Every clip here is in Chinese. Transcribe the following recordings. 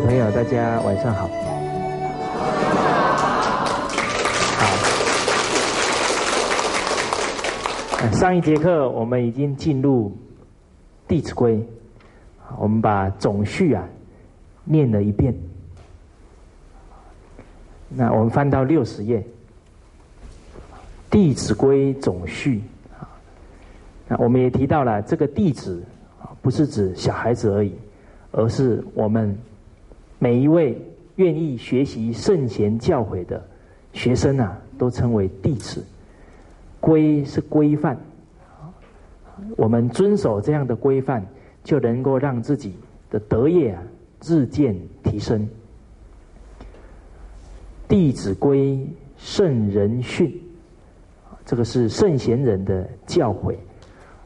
朋友，大家晚上好。上一节课我们已经进入《弟子规》，我们把总序啊念了一遍。那我们翻到六十页，《弟子规》总序啊。那我们也提到了这个弟子，不是指小孩子而已，而是我们。每一位愿意学习圣贤教诲的学生啊，都称为弟子。规是规范，我们遵守这样的规范，就能够让自己的德业啊日渐提升。弟子规，圣人训，这个是圣贤人的教诲，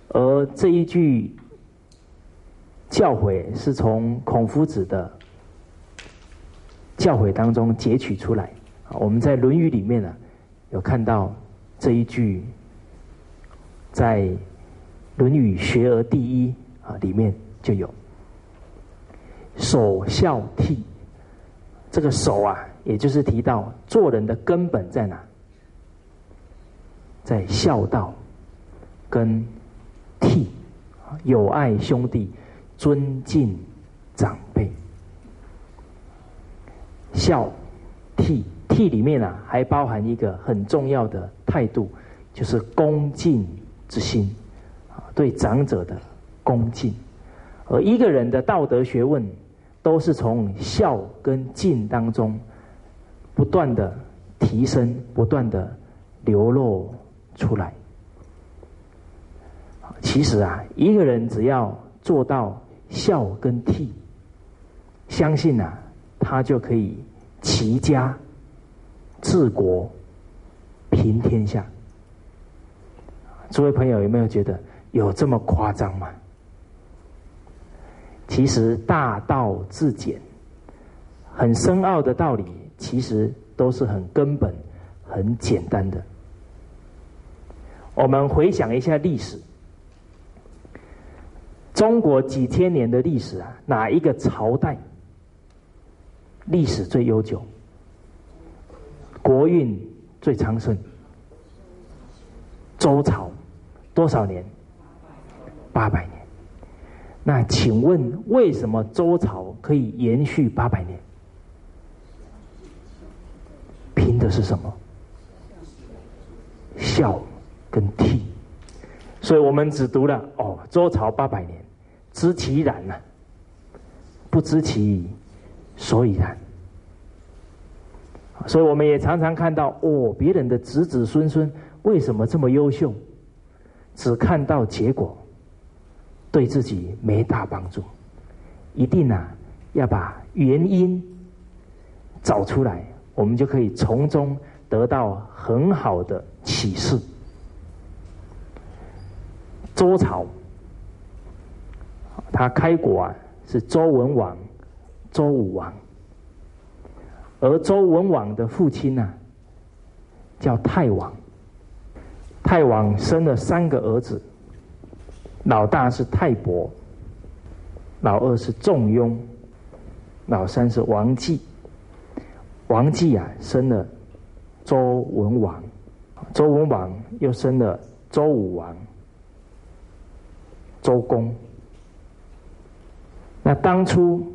而这一句教诲是从孔夫子的。教诲当中截取出来，我们在《论语》里面呢，有看到这一句，在《论语·学而第一》啊里面就有“首孝悌”。这个“首”啊，也就是提到做人的根本在哪，在孝道跟悌，友爱兄弟，尊敬长。孝悌悌里面啊，还包含一个很重要的态度，就是恭敬之心啊，对长者的恭敬。而一个人的道德学问，都是从孝跟敬当中不断的提升，不断的流露出来。其实啊，一个人只要做到孝跟悌，相信啊。他就可以齐家、治国、平天下。诸位朋友有没有觉得有这么夸张吗？其实大道至简，很深奥的道理，其实都是很根本、很简单的。我们回想一下历史，中国几千年的历史啊，哪一个朝代？历史最悠久，国运最昌盛。周朝多少年？八百年。那请问，为什么周朝可以延续八百年？凭的是什么？孝跟悌。所以我们只读了哦，周朝八百年，知其然呢？不知其。所以然，所以我们也常常看到哦，别人的子子孙孙为什么这么优秀？只看到结果，对自己没大帮助。一定啊，要把原因找出来，我们就可以从中得到很好的启示。周朝，他开国啊，是周文王。周武王，而周文王的父亲呢，叫太王。太王生了三个儿子，老大是太伯，老二是仲雍，老三是王继。王继啊，生了周文王，周文王又生了周武王，周公。那当初。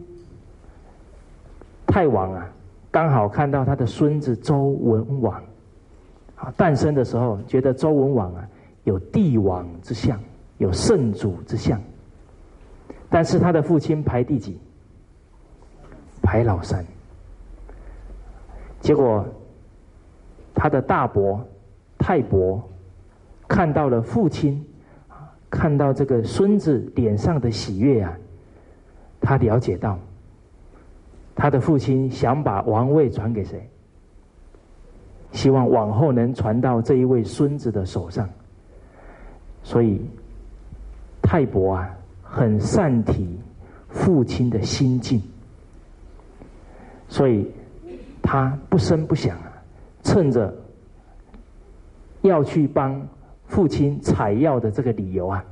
太王啊，刚好看到他的孙子周文王，啊，诞生的时候，觉得周文王啊有帝王之相，有圣主之相，但是他的父亲排第几？排老三。结果他的大伯太伯看到了父亲，看到这个孙子脸上的喜悦啊，他了解到。他的父亲想把王位传给谁？希望往后能传到这一位孙子的手上。所以太伯啊，很善体父亲的心境，所以他不声不响啊，趁着要去帮父亲采药的这个理由啊，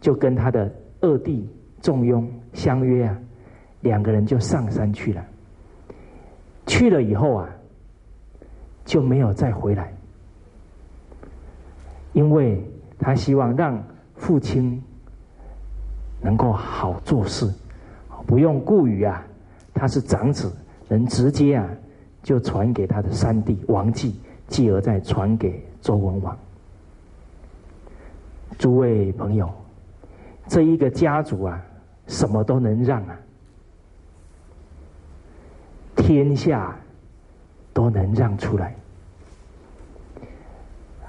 就跟他的二弟仲雍相约啊。两个人就上山去了。去了以后啊，就没有再回来，因为他希望让父亲能够好做事，不用顾于啊，他是长子，能直接啊就传给他的三弟王继，继而再传给周文王。诸位朋友，这一个家族啊，什么都能让啊。天下都能让出来，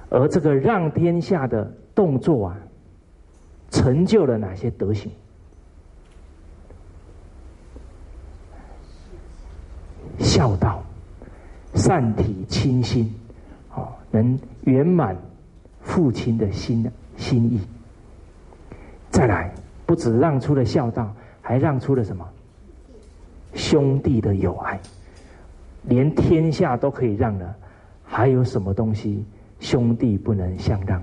而这个让天下的动作啊，成就了哪些德行？孝道、善体、清心，哦，能圆满父亲的心心意。再来，不止让出了孝道，还让出了什么？兄弟的友爱，连天下都可以让了，还有什么东西兄弟不能相让？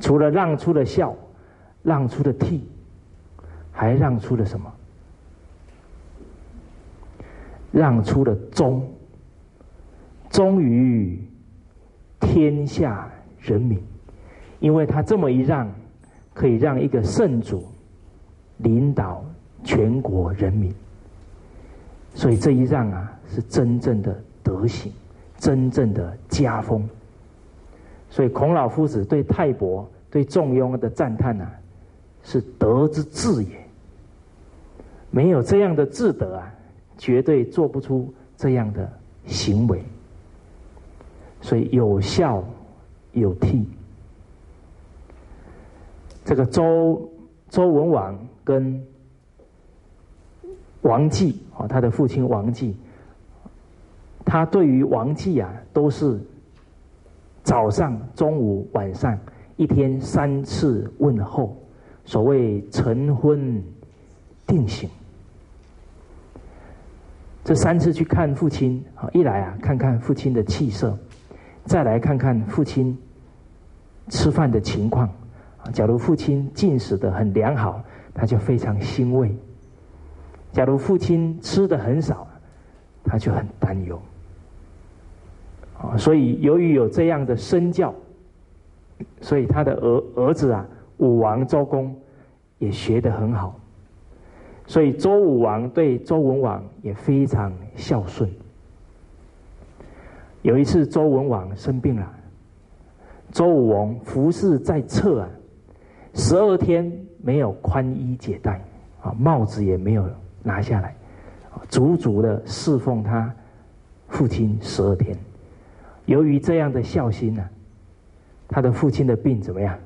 除了让出了孝，让出了悌，还让出了什么？让出了忠，忠于天下人民，因为他这么一让，可以让一个圣主领导。全国人民，所以这一让啊，是真正的德行，真正的家风。所以孔老夫子对泰伯、对仲庸的赞叹呢，是德之至也。没有这样的智德啊，绝对做不出这样的行为。所以有孝有悌，这个周周文王跟。王继啊，他的父亲王继，他对于王继啊，都是早上、中午、晚上一天三次问候，所谓晨昏定省。这三次去看父亲啊，一来啊，看看父亲的气色，再来看看父亲吃饭的情况。假如父亲进食的很良好，他就非常欣慰。假如父亲吃的很少，他就很担忧。啊，所以由于有这样的身教，所以他的儿儿子啊，武王周公也学得很好。所以周武王对周文王也非常孝顺。有一次周文王生病了，周武王服侍在侧啊，十二天没有宽衣解带，啊，帽子也没有。拿下来，足足的侍奉他父亲十二天。由于这样的孝心呢，他的父亲的病怎么样？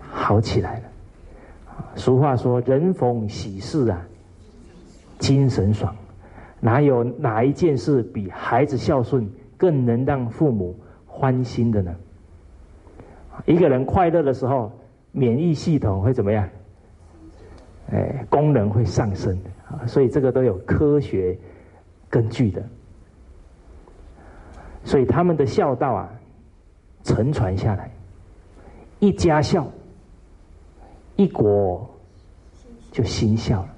好起来了。俗话说：“人逢喜事啊，精神爽。”哪有哪一件事比孩子孝顺更能让父母欢心的呢？一个人快乐的时候，免疫系统会怎么样？哎，功能会上升啊，所以这个都有科学根据的。所以他们的孝道啊，承传下来，一家孝，一国就心孝了。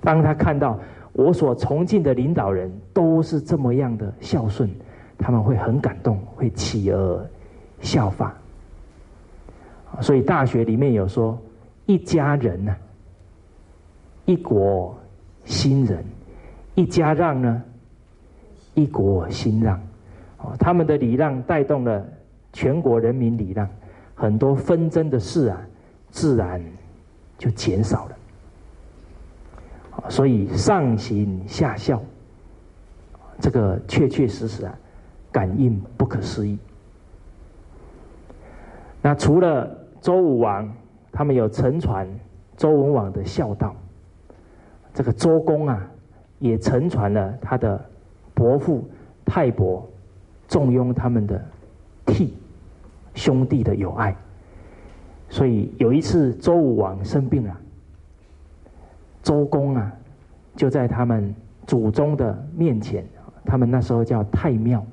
当他看到我所崇敬的领导人都是这么样的孝顺，他们会很感动，会起而效法。所以大学里面有说。一家人呢，一国兴仁；一家让呢，一国兴让。哦，他们的礼让带动了全国人民礼让，很多纷争的事啊，自然就减少了。所以上行下效，这个确确实实啊，感应不可思议。那除了周武王。他们有承传周文王的孝道，这个周公啊，也承传了他的伯父泰伯、重用他们的悌兄弟的友爱。所以有一次周武王生病了，周公啊就在他们祖宗的面前，他们那时候叫太庙，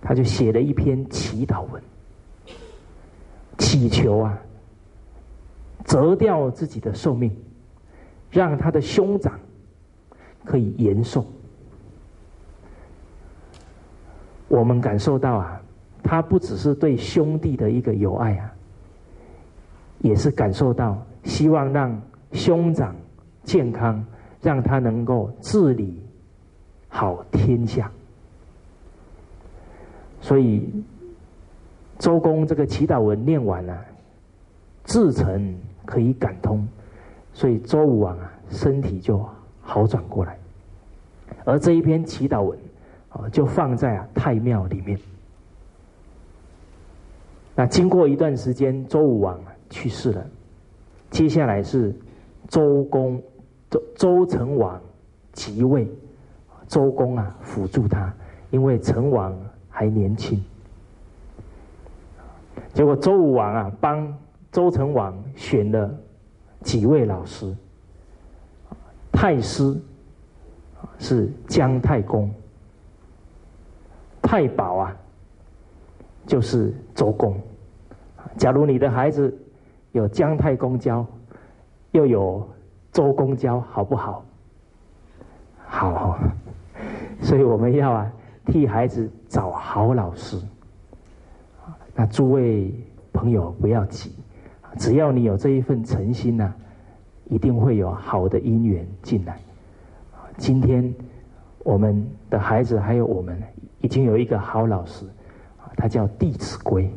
他就写了一篇祈祷文，祈求啊。折掉自己的寿命，让他的兄长可以延寿。我们感受到啊，他不只是对兄弟的一个友爱啊，也是感受到希望让兄长健康，让他能够治理好天下。所以周公这个祈祷文念完了，至诚可以感通，所以周武王啊身体就好转过来，而这一篇祈祷文啊。就放在啊太庙里面。那经过一段时间，周武王去世了，接下来是周公周周成王即位，周公啊辅助他，因为成王还年轻。结果周武王啊帮周成王选了几位老师，太师是姜太公。太保啊，就是周公。假如你的孩子有姜太公教，又有周公教，好不好？好，所以我们要啊，替孩子找好老师。那诸位朋友不要急，只要你有这一份诚心呐，一定会有好的姻缘进来。今天我们的孩子还有我们。已经有一个好老师，他叫《弟子规》，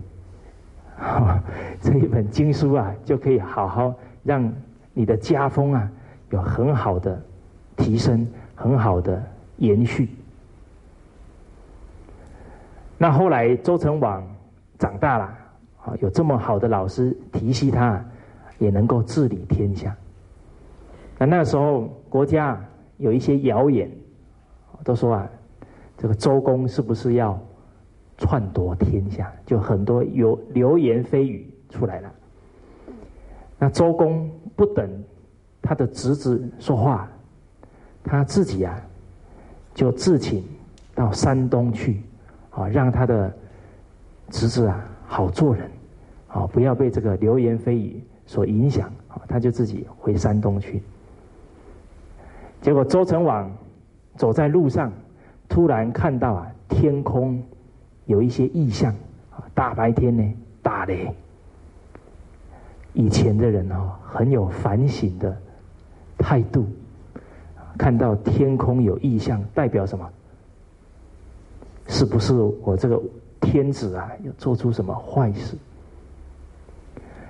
这一本经书啊，就可以好好让你的家风啊有很好的提升，很好的延续。那后来周成王长大了，有这么好的老师提携他，也能够治理天下。那那时候国家有一些谣言，都说啊。这个周公是不是要篡夺天下？就很多有流言蜚语出来了。那周公不等他的侄子说话，他自己啊就自请到山东去，啊，让他的侄子啊好做人，啊，不要被这个流言蜚语所影响，啊，他就自己回山东去。结果周成王走在路上。突然看到啊，天空有一些异象啊，大白天呢，打雷。以前的人哦，很有反省的态度，看到天空有异象，代表什么？是不是我这个天子啊，要做出什么坏事？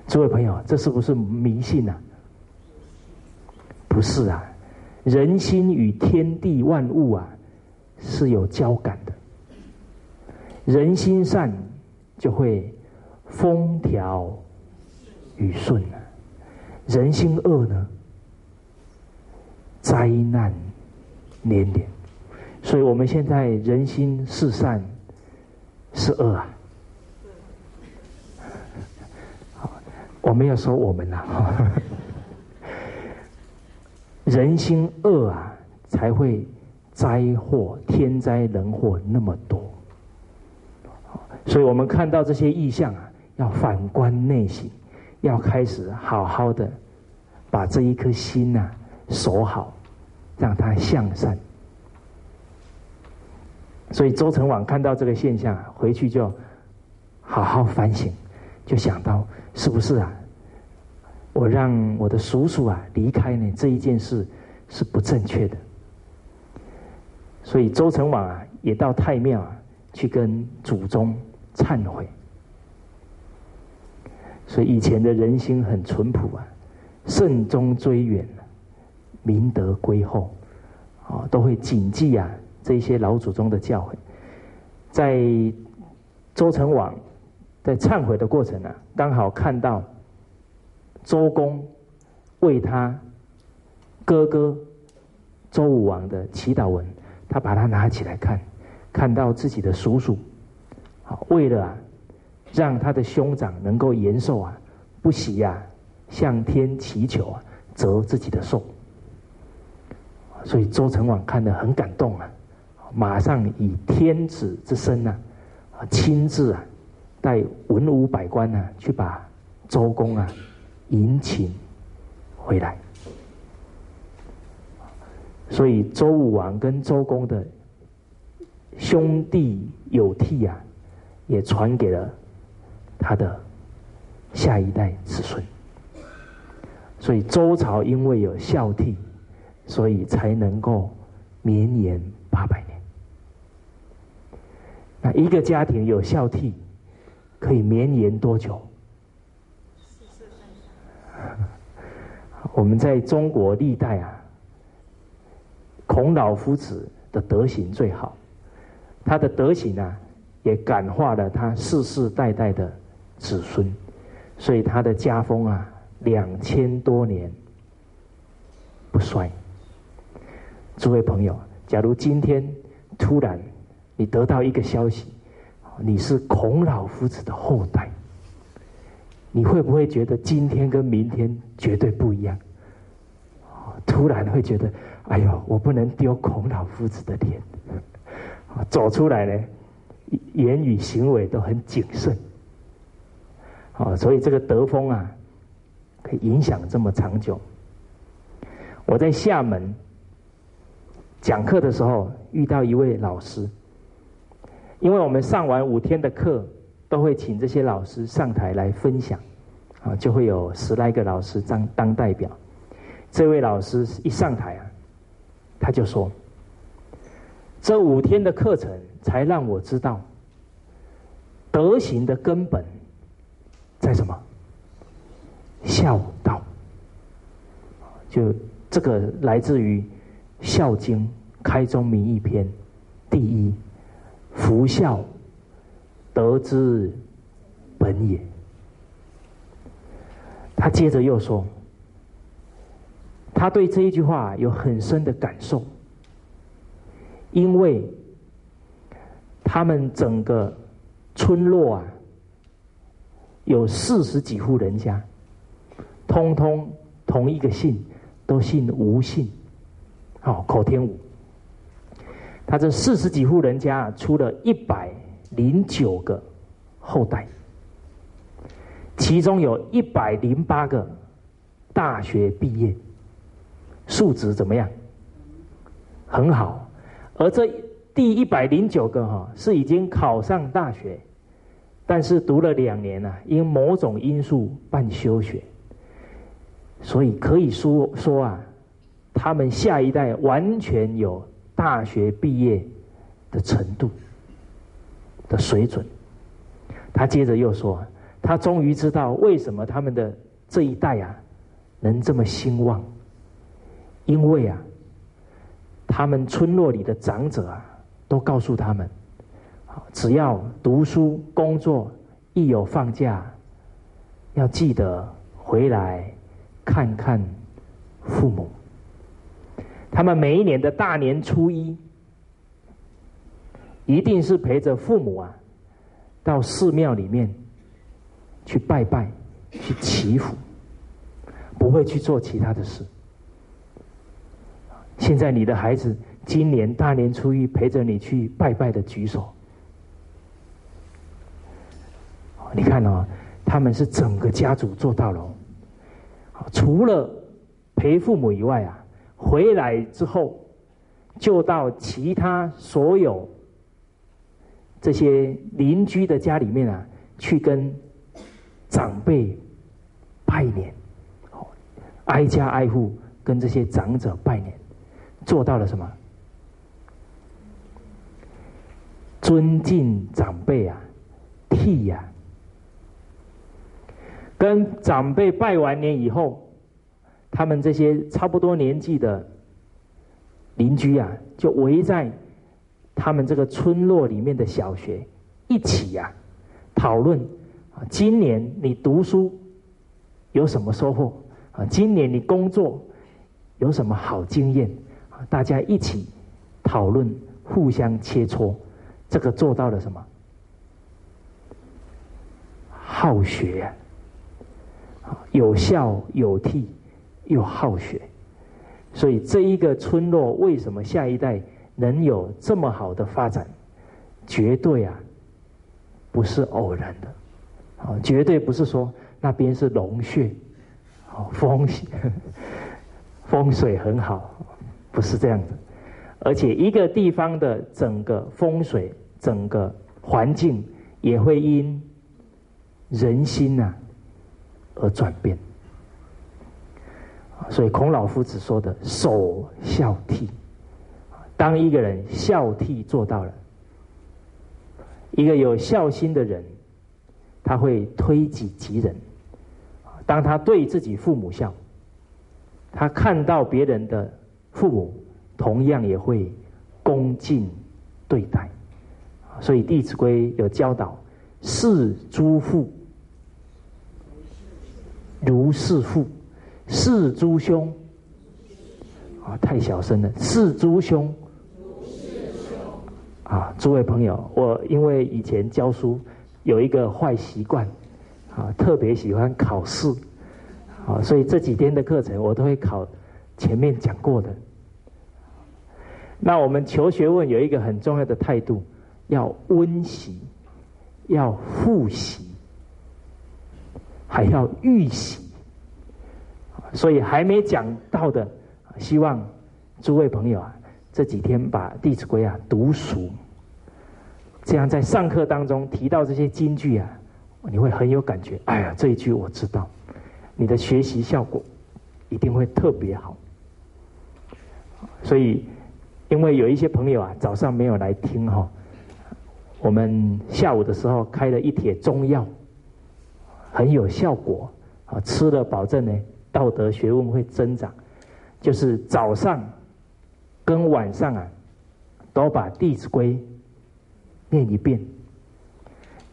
诸位朋友，这是不是迷信啊？不是啊，人心与天地万物啊。是有交感的，人心善就会风调雨顺啊，人心恶呢，灾难连连。所以我们现在人心是善是恶啊？好，我没有说我们呐，人心恶啊，才会。灾祸、天灾人祸那么多，所以我们看到这些异象啊，要反观内心，要开始好好的把这一颗心呐守好，让它向善。所以周成王看到这个现象，回去就好好反省，就想到是不是啊？我让我的叔叔啊离开呢？这一件事是不正确的。所以周成王啊，也到太庙啊，去跟祖宗忏悔。所以以前的人心很淳朴啊，慎终追远，明德归厚，啊，都会谨记啊这些老祖宗的教诲。在周成王在忏悔的过程呢，刚好看到周公为他哥哥周武王的祈祷文。他把它拿起来看，看到自己的叔叔，好，为了啊，让他的兄长能够延寿啊，不惜呀，向天祈求啊，折自己的寿。所以周成王看得很感动啊，马上以天子之身呐，啊，亲自啊，带文武百官呐，去把周公啊迎请回来。所以周武王跟周公的兄弟有悌啊，也传给了他的下一代子孙。所以周朝因为有孝悌，所以才能够绵延八百年。那一个家庭有孝悌，可以绵延多久？我们在中国历代啊，孔老夫子的德行最好，他的德行啊，也感化了他世世代代的子孙，所以他的家风啊，两千多年不衰。诸位朋友，假如今天突然你得到一个消息，你是孔老夫子的后代。你会不会觉得今天跟明天绝对不一样？突然会觉得，哎呦，我不能丢孔老夫子的脸。走出来呢，言语行为都很谨慎。啊，所以这个德风啊，可以影响这么长久。我在厦门讲课的时候，遇到一位老师，因为我们上完五天的课。都会请这些老师上台来分享，啊，就会有十来个老师当当代表。这位老师一上台啊，他就说：“这五天的课程才让我知道，德行的根本在什么？孝道。就这个来自于《孝经》开宗明义篇第一，福孝。”德之本也。他接着又说，他对这一句话有很深的感受，因为他们整个村落啊，有四十几户人家，通通同一个姓，都姓吴姓，好口天吴。他这四十几户人家，出了一百。零九个后代，其中有一百零八个大学毕业，素质怎么样？很好。而这第一百零九个哈是已经考上大学，但是读了两年呢，因某种因素办休学，所以可以说说啊，他们下一代完全有大学毕业的程度。的水准，他接着又说：“他终于知道为什么他们的这一代啊能这么兴旺，因为啊，他们村落里的长者啊都告诉他们，只要读书工作，一有放假，要记得回来看看父母。他们每一年的大年初一。”一定是陪着父母啊，到寺庙里面去拜拜、去祈福，不会去做其他的事。现在你的孩子今年大年初一陪着你去拜拜的举手，你看哦，他们是整个家族做到了。除了陪父母以外啊，回来之后就到其他所有。这些邻居的家里面啊，去跟长辈拜年，挨家挨户跟这些长者拜年，做到了什么？尊敬长辈啊，替呀，跟长辈拜完年以后，他们这些差不多年纪的邻居啊，就围在。他们这个村落里面的小学一起呀讨论啊，今年你读书有什么收获啊？今年你工作有什么好经验啊？大家一起讨论，互相切磋，这个做到了什么？好学，有孝有悌又好学，所以这一个村落为什么下一代？能有这么好的发展，绝对啊，不是偶然的，啊，绝对不是说那边是龙穴，哦，风 风水很好，不是这样子。而且一个地方的整个风水、整个环境也会因人心呐而转变。所以孔老夫子说的“首孝悌”，当一个人孝悌做到了，一个有孝心的人，他会推己及人。当他对自己父母孝，他看到别人的父母。同样也会恭敬对待，所以《弟子规》有教导：视诸父如是父，是诸兄啊，太小声了。是诸兄啊，诸位朋友，我因为以前教书有一个坏习惯啊，特别喜欢考试啊，所以这几天的课程我都会考前面讲过的。那我们求学问有一个很重要的态度，要温习，要复习，还要预习。所以还没讲到的，希望诸位朋友啊，这几天把《弟子规》啊读熟，这样在上课当中提到这些金句啊，你会很有感觉。哎呀，这一句我知道，你的学习效果一定会特别好。所以。因为有一些朋友啊，早上没有来听哈，我们下午的时候开了一帖中药，很有效果啊，吃了保证呢，道德学问会增长。就是早上跟晚上啊，都把《弟子规》念一遍。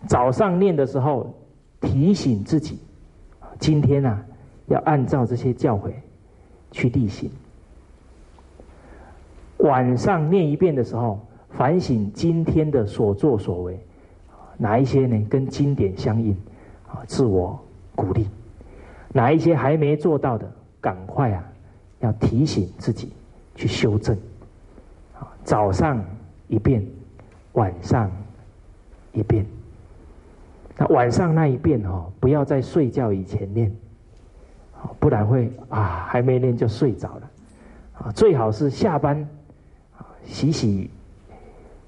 早上念的时候提醒自己，今天啊要按照这些教诲去例行。晚上念一遍的时候，反省今天的所作所为，哪一些呢？跟经典相应，啊，自我鼓励；哪一些还没做到的，赶快啊，要提醒自己去修正。啊，早上一遍，晚上一遍。那晚上那一遍哦，不要在睡觉以前念，不然会啊，还没念就睡着了。啊，最好是下班。洗洗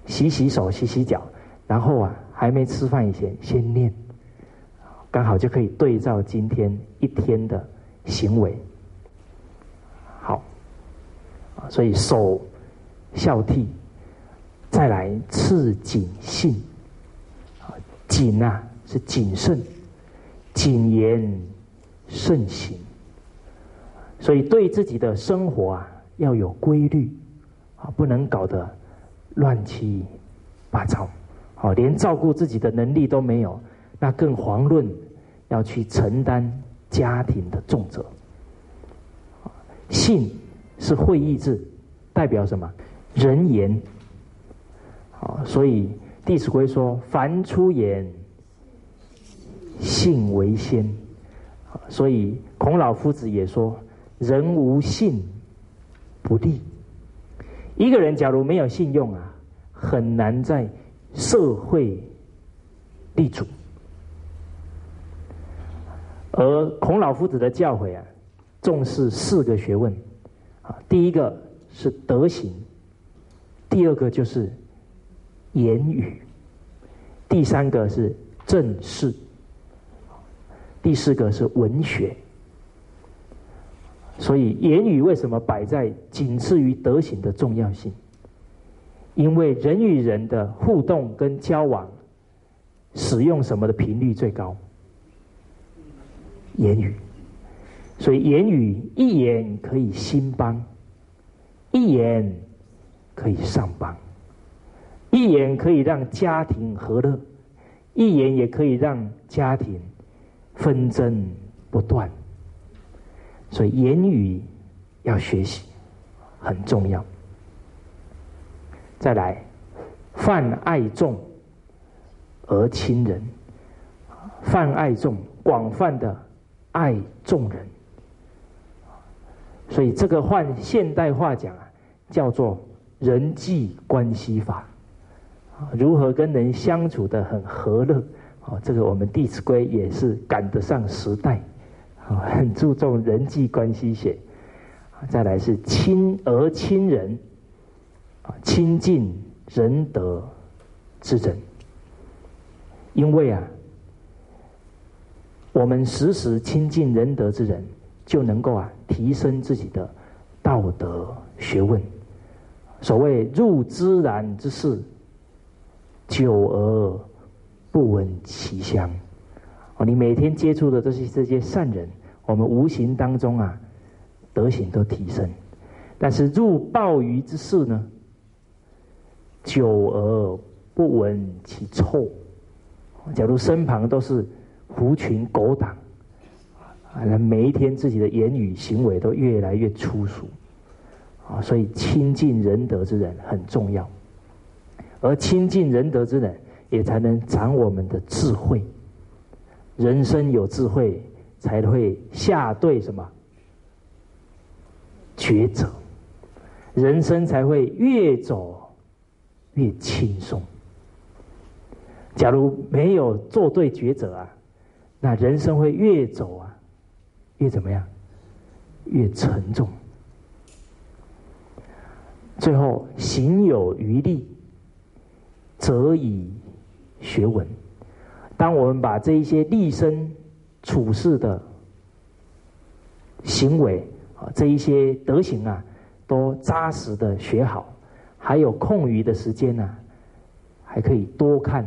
洗洗手，洗洗脚，然后啊，还没吃饭以前先念，刚好就可以对照今天一天的行为。好，所以守孝悌，再来次谨信，谨啊是谨慎，谨言慎行，所以对自己的生活啊要有规律。啊，不能搞得乱七八糟，好，连照顾自己的能力都没有，那更遑论要去承担家庭的重责。信是会意字，代表什么？人言。好，所以《弟子规》说：“凡出言，信为先。”所以孔老夫子也说：“人无信，不立。”一个人假如没有信用啊，很难在社会立足。而孔老夫子的教诲啊，重视四个学问啊，第一个是德行，第二个就是言语，第三个是正事，第四个是文学。所以言语为什么摆在仅次于德行的重要性？因为人与人的互动跟交往，使用什么的频率最高？言语。所以言语一言可以兴邦，一言可以上邦，一言可以让家庭和乐，一言也可以让家庭纷争不断。所以言语要学习很重要。再来，泛爱众而亲仁，泛爱众，广泛的爱众人。所以这个换现代化讲啊，叫做人际关系法，如何跟人相处的很和乐。哦，这个我们《弟子规》也是赶得上时代。啊很注重人际关系学。再来是亲而亲仁，啊，亲近仁德之人。因为啊，我们时时亲近仁德之人，就能够啊提升自己的道德学问。所谓入芝然之室，久而不闻其香。哦，你每天接触的这些这些善人，我们无形当中啊。德行都提升，但是入鲍鱼之室呢，久而不闻其臭。假如身旁都是狐群狗党，啊，那每一天自己的言语行为都越来越粗俗，啊，所以亲近仁德之人很重要，而亲近仁德之人，也才能长我们的智慧。人生有智慧，才会下对什么？抉择，人生才会越走越轻松。假如没有做对抉择啊，那人生会越走啊越怎么样？越沉重。最后，行有余力，则以学文。当我们把这一些立身处世的行为。啊，这一些德行啊，都扎实的学好，还有空余的时间呢，还可以多看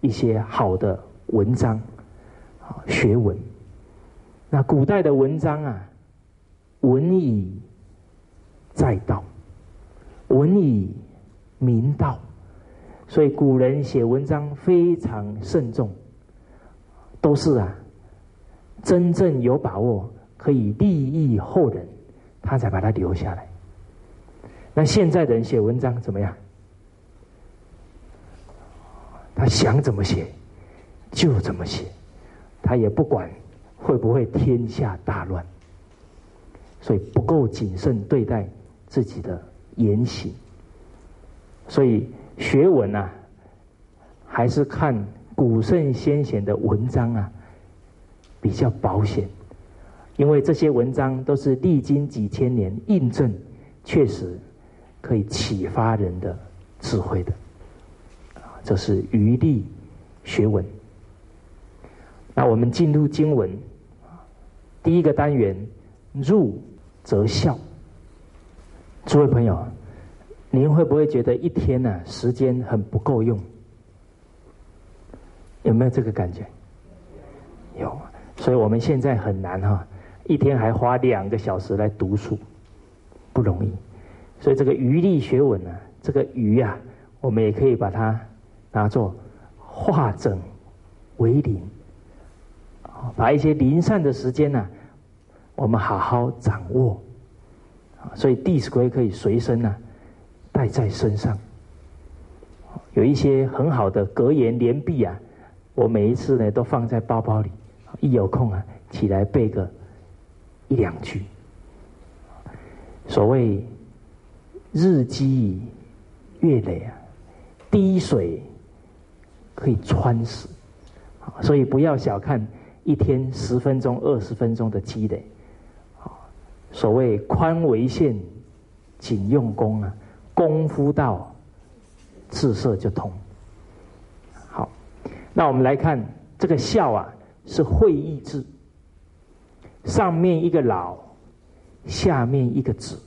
一些好的文章，学文。那古代的文章啊，文以载道，文以明道，所以古人写文章非常慎重，都是啊，真正有把握。可以利益后人，他才把它留下来。那现在的人写文章怎么样？他想怎么写就怎么写，他也不管会不会天下大乱，所以不够谨慎对待自己的言行。所以学文啊，还是看古圣先贤的文章啊，比较保险。因为这些文章都是历经几千年印证，确实可以启发人的智慧的，这是余力学文。那我们进入经文，第一个单元入则孝。诸位朋友，您会不会觉得一天呢时间很不够用？有没有这个感觉？有，所以我们现在很难哈。一天还花两个小时来读书，不容易。所以这个余力学文呢，这个余啊，我们也可以把它拿作化整为零，把一些零散的时间呢，我们好好掌握。所以《弟子规》可以随身呢带在身上，有一些很好的格言连璧啊，我每一次呢都放在包包里，一有空啊起来背个。一两句，所谓日积月累啊，滴水可以穿石，所以不要小看一天十分钟、二十分钟的积累。所谓宽为限，紧用功啊，功夫到，自色就通。好，那我们来看这个孝啊，是会意志。上面一个老，下面一个子。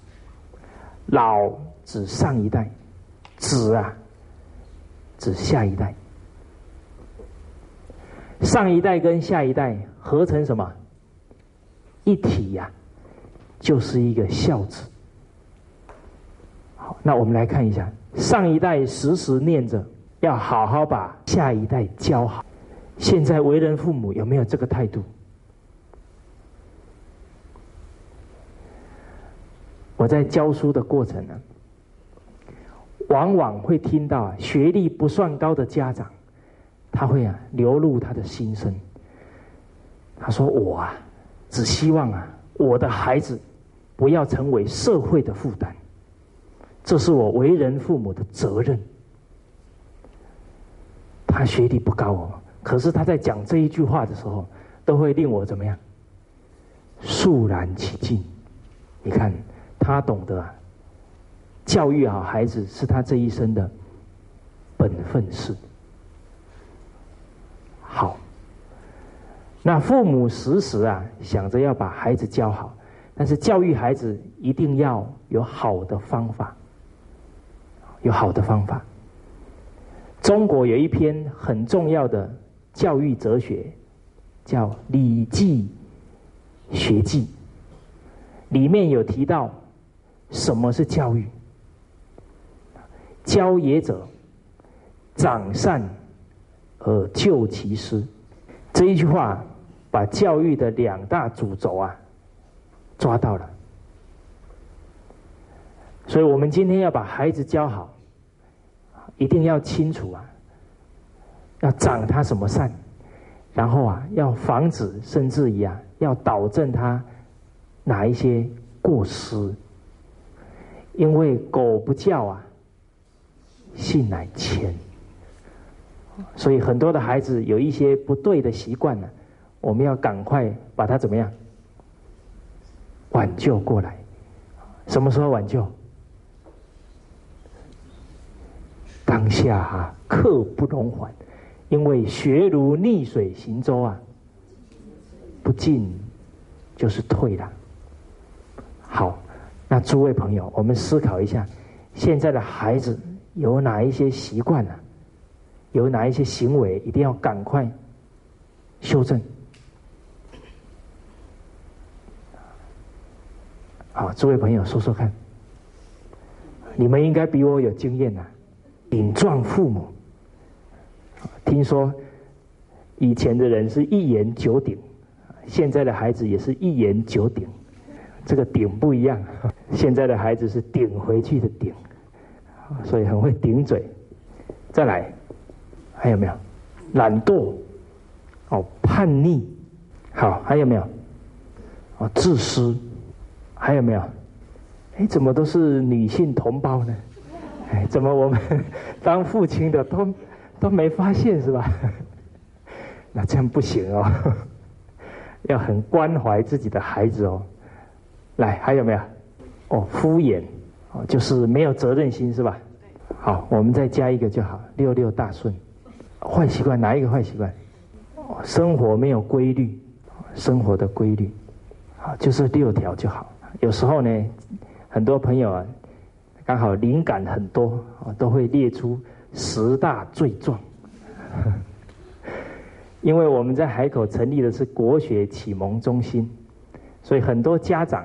老指上一代，子啊指下一代。上一代跟下一代合成什么？一体呀，就是一个孝字。好，那我们来看一下，上一代时时念着要好好把下一代教好。现在为人父母有没有这个态度？我在教书的过程呢，往往会听到学历不算高的家长，他会啊流露他的心声。他说：“我啊，只希望啊，我的孩子不要成为社会的负担，这是我为人父母的责任。”他学历不高哦，可是他在讲这一句话的时候，都会令我怎么样肃然起敬。你看，他懂得教育好孩子是他这一生的本分事。好，那父母时时啊想着要把孩子教好，但是教育孩子一定要有好的方法，有好的方法。中国有一篇很重要的教育哲学，叫《礼记学记》。里面有提到什么是教育？教也者，长善而救其师。这一句话把教育的两大主轴啊抓到了。所以我们今天要把孩子教好，一定要清楚啊，要长他什么善，然后啊要防止甚至于啊要导正他。哪一些过失？因为狗不叫啊，性乃迁。所以很多的孩子有一些不对的习惯呢，我们要赶快把他怎么样挽救过来？什么时候挽救？当下啊，刻不容缓，因为学如逆水行舟啊，不进就是退了。好，那诸位朋友，我们思考一下，现在的孩子有哪一些习惯呢？有哪一些行为一定要赶快修正？好，诸位朋友说说看，你们应该比我有经验呐。顶撞父母，听说以前的人是一言九鼎，现在的孩子也是一言九鼎。这个顶不一样，现在的孩子是顶回去的顶，所以很会顶嘴。再来，还有没有？懒惰，哦，叛逆，好，还有没有？哦，自私，还有没有？哎，怎么都是女性同胞呢？哎，怎么我们 当父亲的都都没发现是吧？那这样不行哦，要很关怀自己的孩子哦。来，还有没有？哦，敷衍，哦，就是没有责任心，是吧？好，我们再加一个就好，六六大顺。坏习惯哪一个坏习惯？生活没有规律，生活的规律，啊，就是六条就好。有时候呢，很多朋友啊，刚好灵感很多啊，都会列出十大罪状。因为我们在海口成立的是国学启蒙中心，所以很多家长。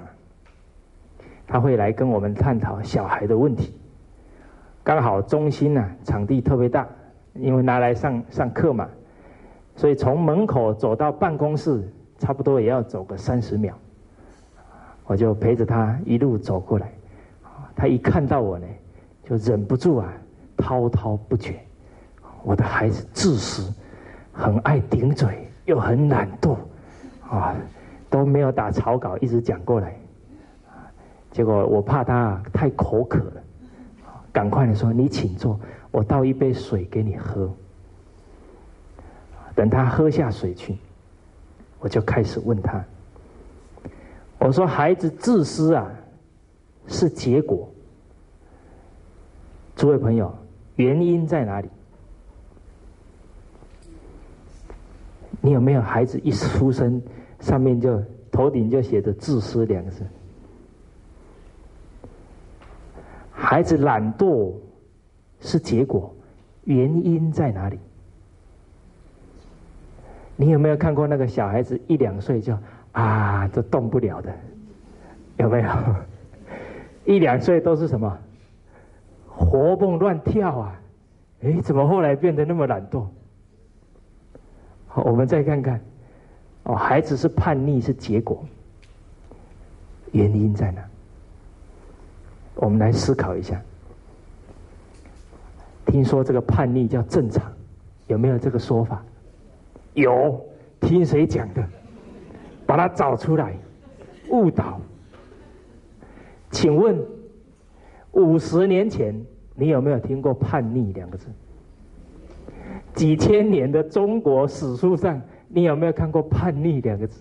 他会来跟我们探讨小孩的问题。刚好中心呢场地特别大，因为拿来上上课嘛，所以从门口走到办公室差不多也要走个三十秒。我就陪着他一路走过来，他一看到我呢，就忍不住啊滔滔不绝。我的孩子自私，很爱顶嘴，又很懒惰，啊，都没有打草稿，一直讲过来。结果我怕他太口渴了，赶快的说：“你请坐，我倒一杯水给你喝。”等他喝下水去，我就开始问他：“我说孩子自私啊，是结果。诸位朋友，原因在哪里？你有没有孩子一出生，上面就头顶就写着‘自私’两个字？”孩子懒惰是结果，原因在哪里？你有没有看过那个小孩子一两岁就啊，都动不了的？有没有？一两岁都是什么？活蹦乱跳啊！哎，怎么后来变得那么懒惰？好，我们再看看，哦，孩子是叛逆是结果，原因在哪？我们来思考一下，听说这个叛逆叫正常，有没有这个说法？有，听谁讲的？把它找出来，误导。请问，五十年前你有没有听过“叛逆”两个字？几千年的中国史书上，你有没有看过“叛逆”两个字？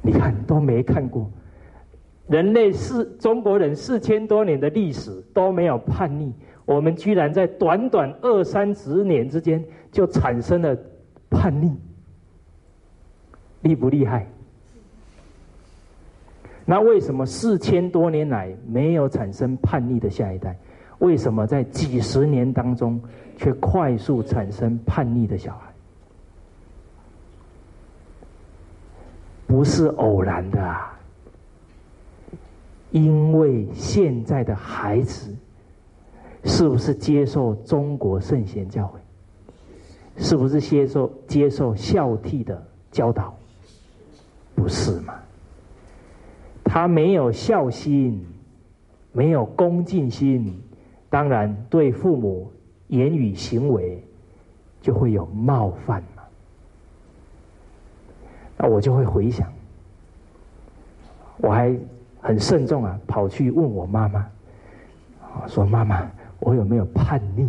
你看都没看过，人类四中国人四千多年的历史都没有叛逆，我们居然在短短二三十年之间就产生了叛逆，厉不厉害？那为什么四千多年来没有产生叛逆的下一代？为什么在几十年当中却快速产生叛逆的小孩？不是偶然的啊！因为现在的孩子是不是接受中国圣贤教诲？是不是接受接受孝悌的教导？不是嘛？他没有孝心，没有恭敬心，当然对父母言语行为就会有冒犯嘛。那我就会回想，我还很慎重啊，跑去问我妈妈，啊，说妈妈，我有没有叛逆？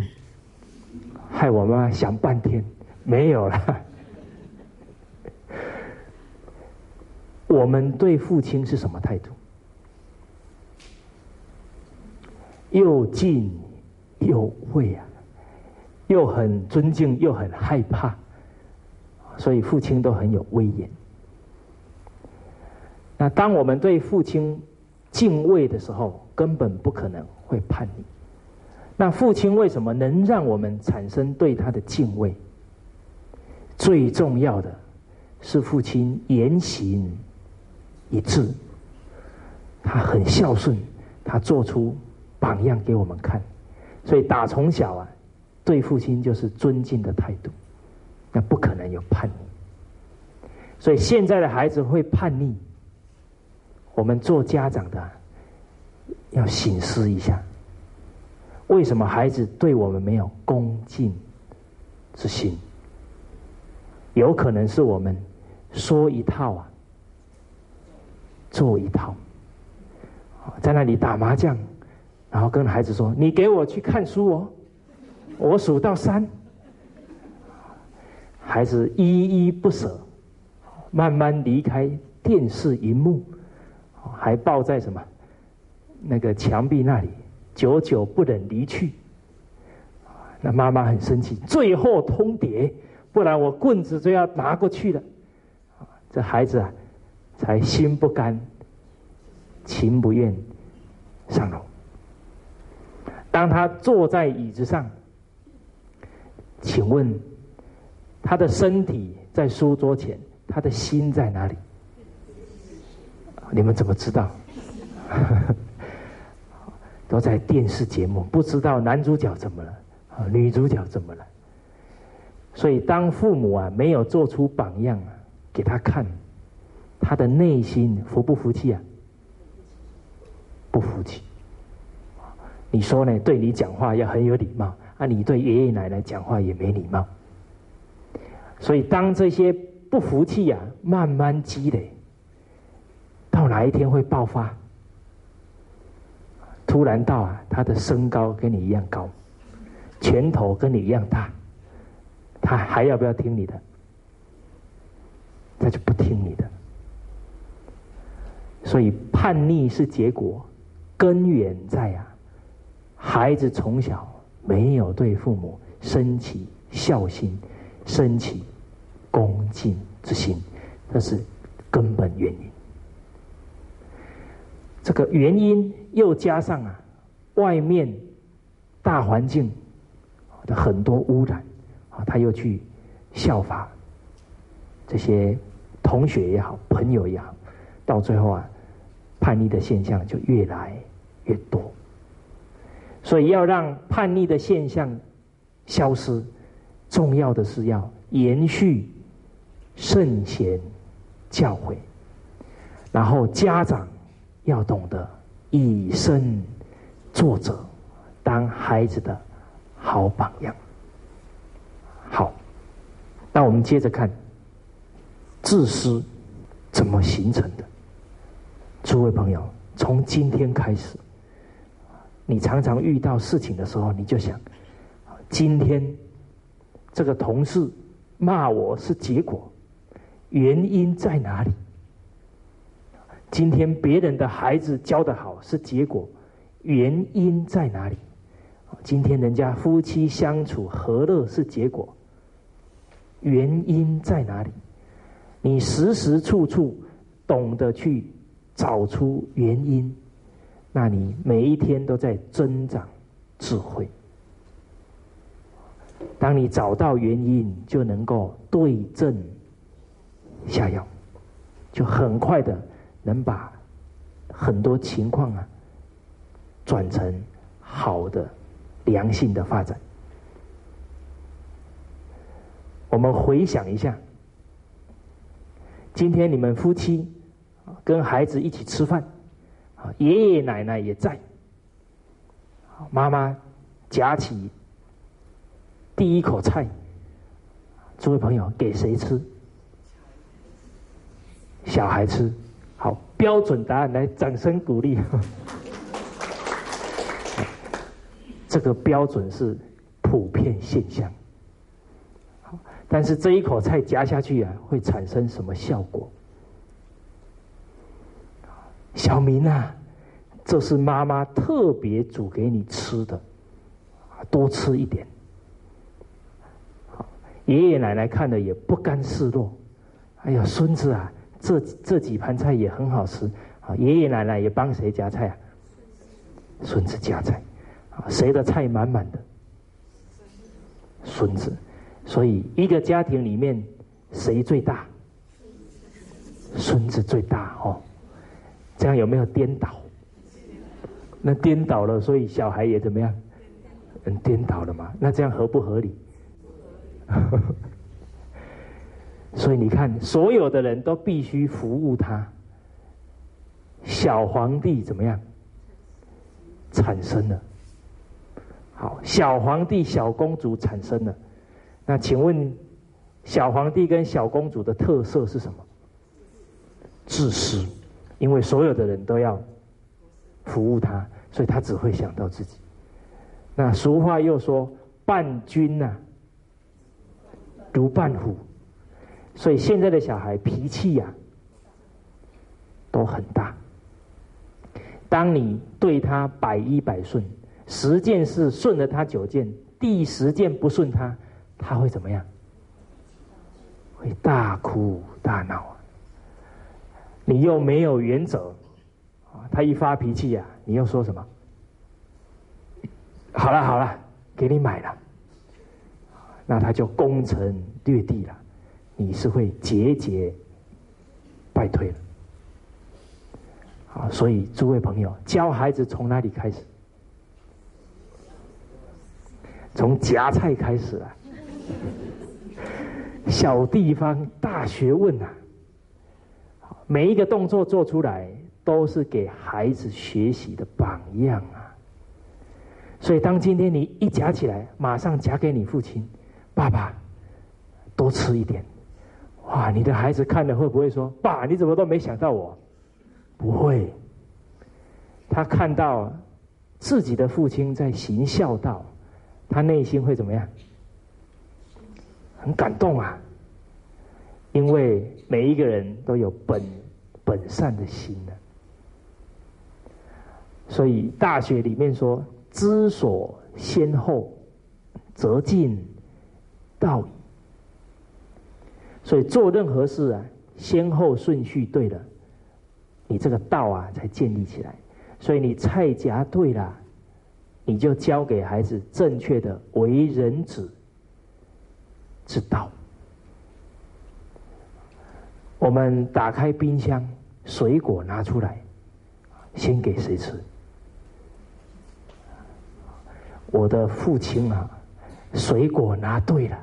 害我妈想半天，没有了。我们对父亲是什么态度？又敬又畏啊，又很尊敬又很害怕，所以父亲都很有威严。那当我们对父亲敬畏的时候，根本不可能会叛逆。那父亲为什么能让我们产生对他的敬畏？最重要的是父亲言行。一致，他很孝顺，他做出榜样给我们看，所以打从小啊，对父亲就是尊敬的态度，那不可能有叛逆。所以现在的孩子会叛逆，我们做家长的要醒思一下，为什么孩子对我们没有恭敬之心？有可能是我们说一套啊。做一套，在那里打麻将，然后跟孩子说：“你给我去看书哦，我数到三。”孩子依依不舍，慢慢离开电视荧幕，还抱在什么那个墙壁那里，久久不忍离去。那妈妈很生气，最后通牒，不然我棍子就要拿过去了。这孩子啊。才心不甘，情不愿上楼。当他坐在椅子上，请问他的身体在书桌前，他的心在哪里？你们怎么知道？都在电视节目，不知道男主角怎么了，啊，女主角怎么了？所以，当父母啊没有做出榜样啊给他看。他的内心服不服气啊？不服气。你说呢？对你讲话要很有礼貌，啊，你对爷爷奶奶讲话也没礼貌。所以，当这些不服气啊，慢慢积累，到哪一天会爆发？突然到啊，他的身高跟你一样高，拳头跟你一样大，他还要不要听你的？他就不听你的。所以叛逆是结果，根源在啊，孩子从小没有对父母升起孝心、升起恭敬之心，这是根本原因。这个原因又加上啊，外面大环境的很多污染啊，他又去效法这些同学也好、朋友也好，到最后啊。叛逆的现象就越来越多，所以要让叛逆的现象消失，重要的是要延续圣贤教诲，然后家长要懂得以身作则，当孩子的好榜样。好，那我们接着看自私怎么形成的。诸位朋友，从今天开始，你常常遇到事情的时候，你就想：今天这个同事骂我是结果，原因在哪里？今天别人的孩子教的好是结果，原因在哪里？今天人家夫妻相处和乐是结果，原因在哪里？你时时处处懂得去找出原因，那你每一天都在增长智慧。当你找到原因，就能够对症下药，就很快的。能把很多情况啊转成好的良性的发展。我们回想一下，今天你们夫妻跟孩子一起吃饭，爷爷奶奶也在，妈妈夹起第一口菜，诸位朋友给谁吃？小孩吃。好，标准答案来，掌声鼓励。这个标准是普遍现象。好，但是这一口菜夹下去啊，会产生什么效果？小明啊，这是妈妈特别煮给你吃的，多吃一点。爷爷奶奶看了也不甘示弱。哎呀，孙子啊！这这几盘菜也很好吃啊！爷爷奶奶也帮谁夹菜啊？孙子夹菜啊！谁的菜满满的？孙子。所以一个家庭里面谁最大？孙子最大哦。这样有没有颠倒？那颠倒了，所以小孩也怎么样？嗯，颠倒了嘛？那这样合不合理？所以你看，所有的人都必须服务他。小皇帝怎么样？产生了。好，小皇帝、小公主产生了。那请问，小皇帝跟小公主的特色是什么？自私，因为所有的人都要服务他，所以他只会想到自己。那俗话又说：“伴君呐，如伴虎。”所以现在的小孩脾气呀都很大。当你对他百依百顺，十件事顺了他九件，第十件不顺他，他会怎么样？会大哭大闹。你又没有原则，啊，他一发脾气呀，你又说什么？好了好了，给你买了，那他就攻城略地了。你是会节节败退的，啊！所以诸位朋友，教孩子从哪里开始？从夹菜开始啊！小地方大学问啊！每一个动作做出来，都是给孩子学习的榜样啊！所以，当今天你一夹起来，马上夹给你父亲、爸爸，多吃一点。哇！你的孩子看了会不会说：“爸，你怎么都没想到我？”不会，他看到自己的父亲在行孝道，他内心会怎么样？很感动啊！因为每一个人都有本本善的心呢。所以大学里面说：“知所先后，则近道矣。”所以做任何事啊，先后顺序对了，你这个道啊才建立起来。所以你菜夹对了，你就教给孩子正确的为人子之道。我们打开冰箱，水果拿出来，先给谁吃？我的父亲啊，水果拿对了。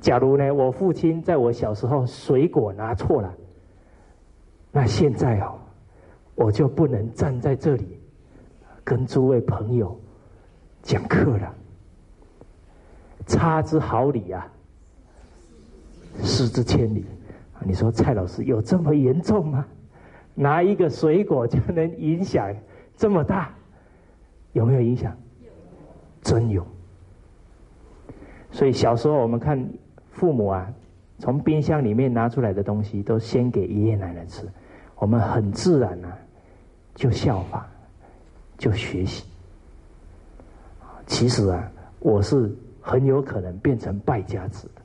假如呢，我父亲在我小时候水果拿错了，那现在哦，我就不能站在这里跟诸位朋友讲课了。差之毫厘啊，失之千里。你说蔡老师有这么严重吗？拿一个水果就能影响这么大？有没有影响？真有。所以小时候我们看。父母啊，从冰箱里面拿出来的东西都先给爷爷奶奶吃。我们很自然呢，就效法，就学习。其实啊，我是很有可能变成败家子的。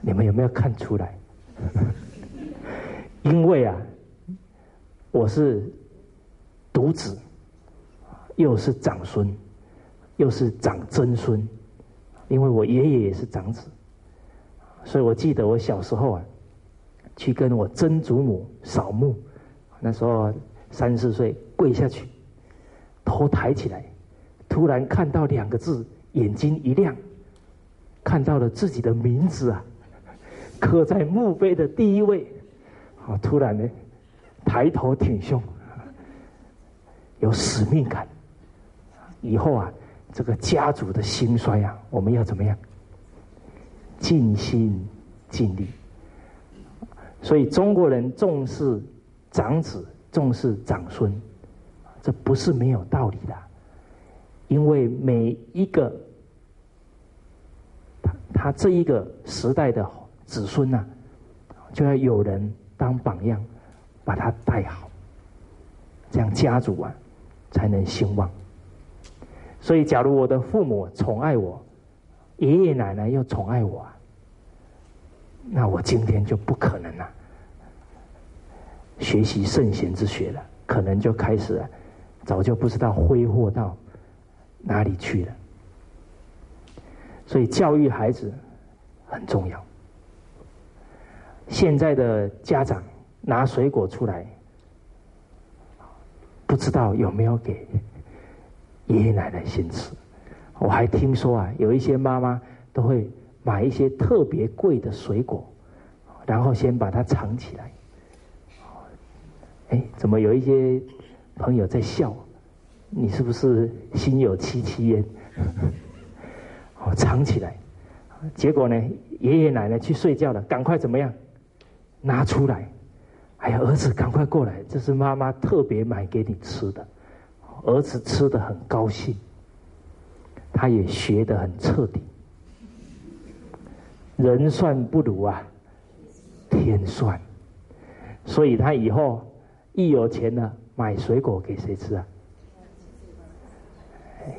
你们有没有看出来？因为啊，我是独子，又是长孙，又是长曾孙，因为我爷爷也是长子，所以我记得我小时候啊，去跟我曾祖母扫墓，那时候三四岁，跪下去，头抬起来，突然看到两个字，眼睛一亮，看到了自己的名字啊，刻在墓碑的第一位。好，突然呢，抬头挺胸，有使命感。以后啊，这个家族的兴衰啊，我们要怎么样？尽心尽力。所以中国人重视长子，重视长孙，这不是没有道理的。因为每一个他他这一个时代的子孙呐，就要有人。当榜样，把他带好，这样家族啊才能兴旺。所以，假如我的父母宠爱我，爷爷奶奶又宠爱我，那我今天就不可能啊学习圣贤之学了，可能就开始早就不知道挥霍到哪里去了。所以，教育孩子很重要。现在的家长拿水果出来，不知道有没有给爷爷奶奶先吃。我还听说啊，有一些妈妈都会买一些特别贵的水果，然后先把它藏起来。哎，怎么有一些朋友在笑？你是不是心有戚戚焉？哦，藏起来，结果呢，爷爷奶奶去睡觉了，赶快怎么样？拿出来，哎呀，儿子，赶快过来！这是妈妈特别买给你吃的。儿子吃的很高兴，他也学得很彻底。人算不如啊，天算，所以他以后一有钱了，买水果给谁吃啊？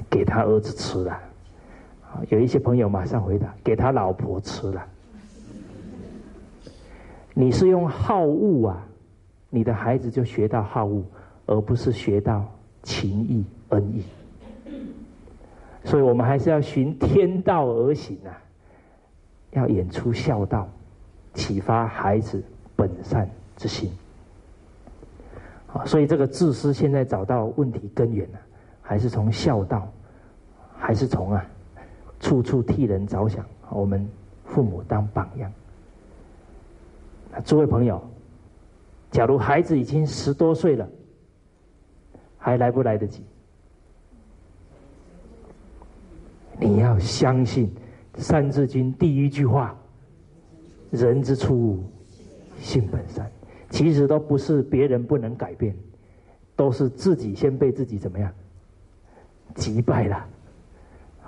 给他儿子吃了。有一些朋友马上回答：给他老婆吃了。你是用好恶啊，你的孩子就学到好恶，而不是学到情义恩义。所以我们还是要循天道而行啊，要演出孝道，启发孩子本善之心。啊，所以这个自私现在找到问题根源了，还是从孝道，还是从啊，处处替人着想，我们父母当榜样。诸位朋友，假如孩子已经十多岁了，还来不来得及？你要相信《三字经》第一句话：“人之初，性本善。”其实都不是别人不能改变，都是自己先被自己怎么样击败了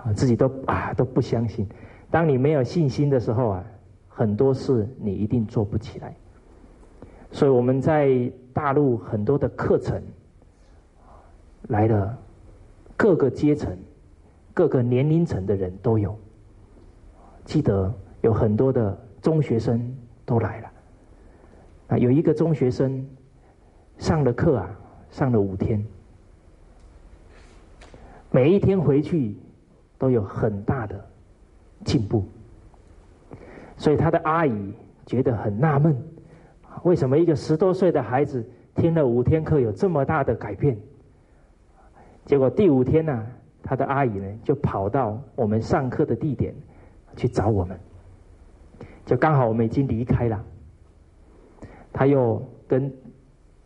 啊！自己都啊都不相信。当你没有信心的时候啊。很多事你一定做不起来，所以我们在大陆很多的课程来了，各个阶层、各个年龄层的人都有。记得有很多的中学生都来了，啊，有一个中学生上了课啊，上了五天，每一天回去都有很大的进步。所以他的阿姨觉得很纳闷，为什么一个十多岁的孩子听了五天课有这么大的改变？结果第五天呢，他的阿姨呢就跑到我们上课的地点去找我们，就刚好我们已经离开了，他又跟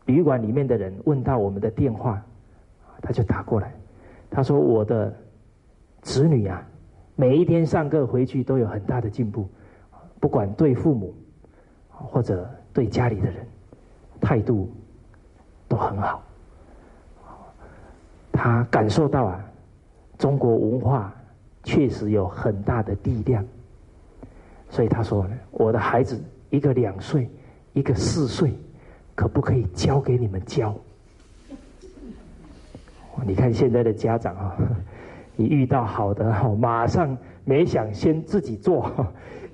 旅馆里面的人问到我们的电话，他就打过来，他说我的子女啊，每一天上课回去都有很大的进步。不管对父母，或者对家里的人，态度都很好。他感受到啊，中国文化确实有很大的力量，所以他说：“我的孩子一个两岁，一个四岁，可不可以交给你们教？你看现在的家长啊，你遇到好的，马上没想先自己做，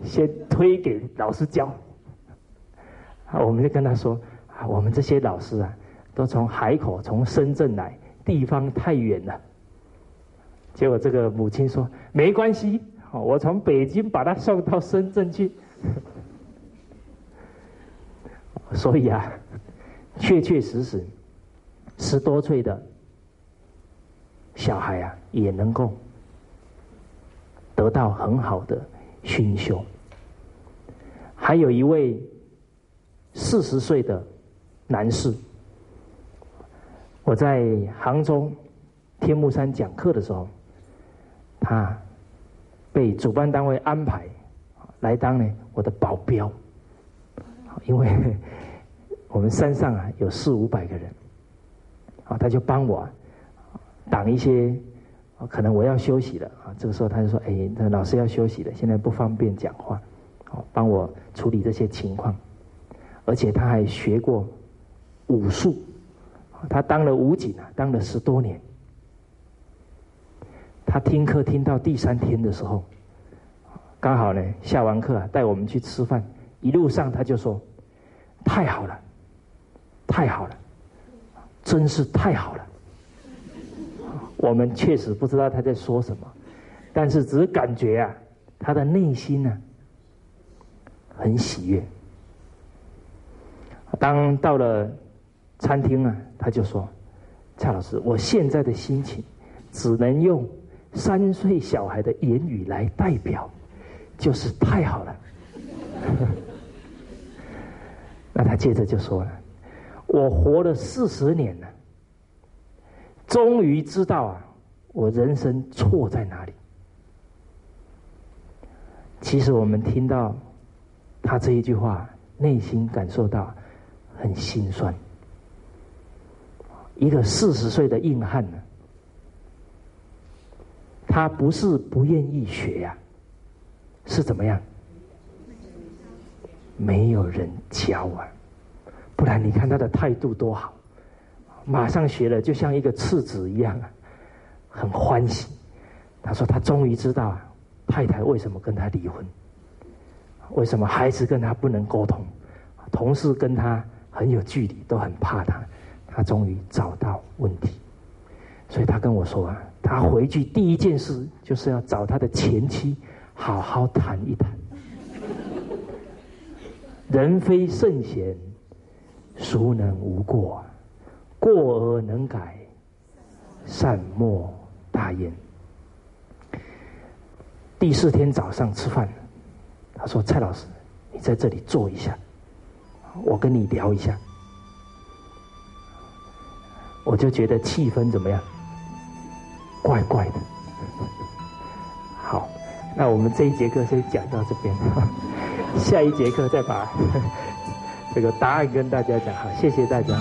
先推给老师教。我们就跟他说，我们这些老师啊，都从海口、从深圳来，地方太远了。结果这个母亲说没关系，我从北京把他送到深圳去。所以啊，确确实实，十多岁的小孩啊，也能够得到很好的熏修。还有一位四十岁的男士，我在杭州天目山讲课的时候，他被主办单位安排来当呢我的保镖，因为。我们山上啊有四五百个人，啊，他就帮我挡一些，可能我要休息了啊，这个时候他就说：“哎，那老师要休息了，现在不方便讲话，好，帮我处理这些情况。”而且他还学过武术，他当了武警啊，当了十多年。他听课听到第三天的时候，刚好呢下完课啊带我们去吃饭，一路上他就说：“太好了。”太好了，真是太好了。我们确实不知道他在说什么，但是只感觉啊，他的内心呢很喜悦。当到了餐厅啊，他就说：“蔡老师，我现在的心情只能用三岁小孩的言语来代表，就是太好了。”那他接着就说了。我活了四十年了，终于知道啊，我人生错在哪里。其实我们听到他这一句话，内心感受到很心酸。一个四十岁的硬汉呢，他不是不愿意学呀，是怎么样？没有人教啊。不然你看他的态度多好，马上学了，就像一个次子一样啊，很欢喜。他说他终于知道啊，太太为什么跟他离婚，为什么孩子跟他不能沟通，同事跟他很有距离，都很怕他。他终于找到问题，所以他跟我说啊，他回去第一件事就是要找他的前妻好好谈一谈。人非圣贤。孰能无过？过而能改，善莫大焉。第四天早上吃饭，他说：“蔡老师，你在这里坐一下，我跟你聊一下。”我就觉得气氛怎么样？怪怪的。好，那我们这一节课先讲到这边，下一节课再把。这个答案跟大家讲好，谢谢大家。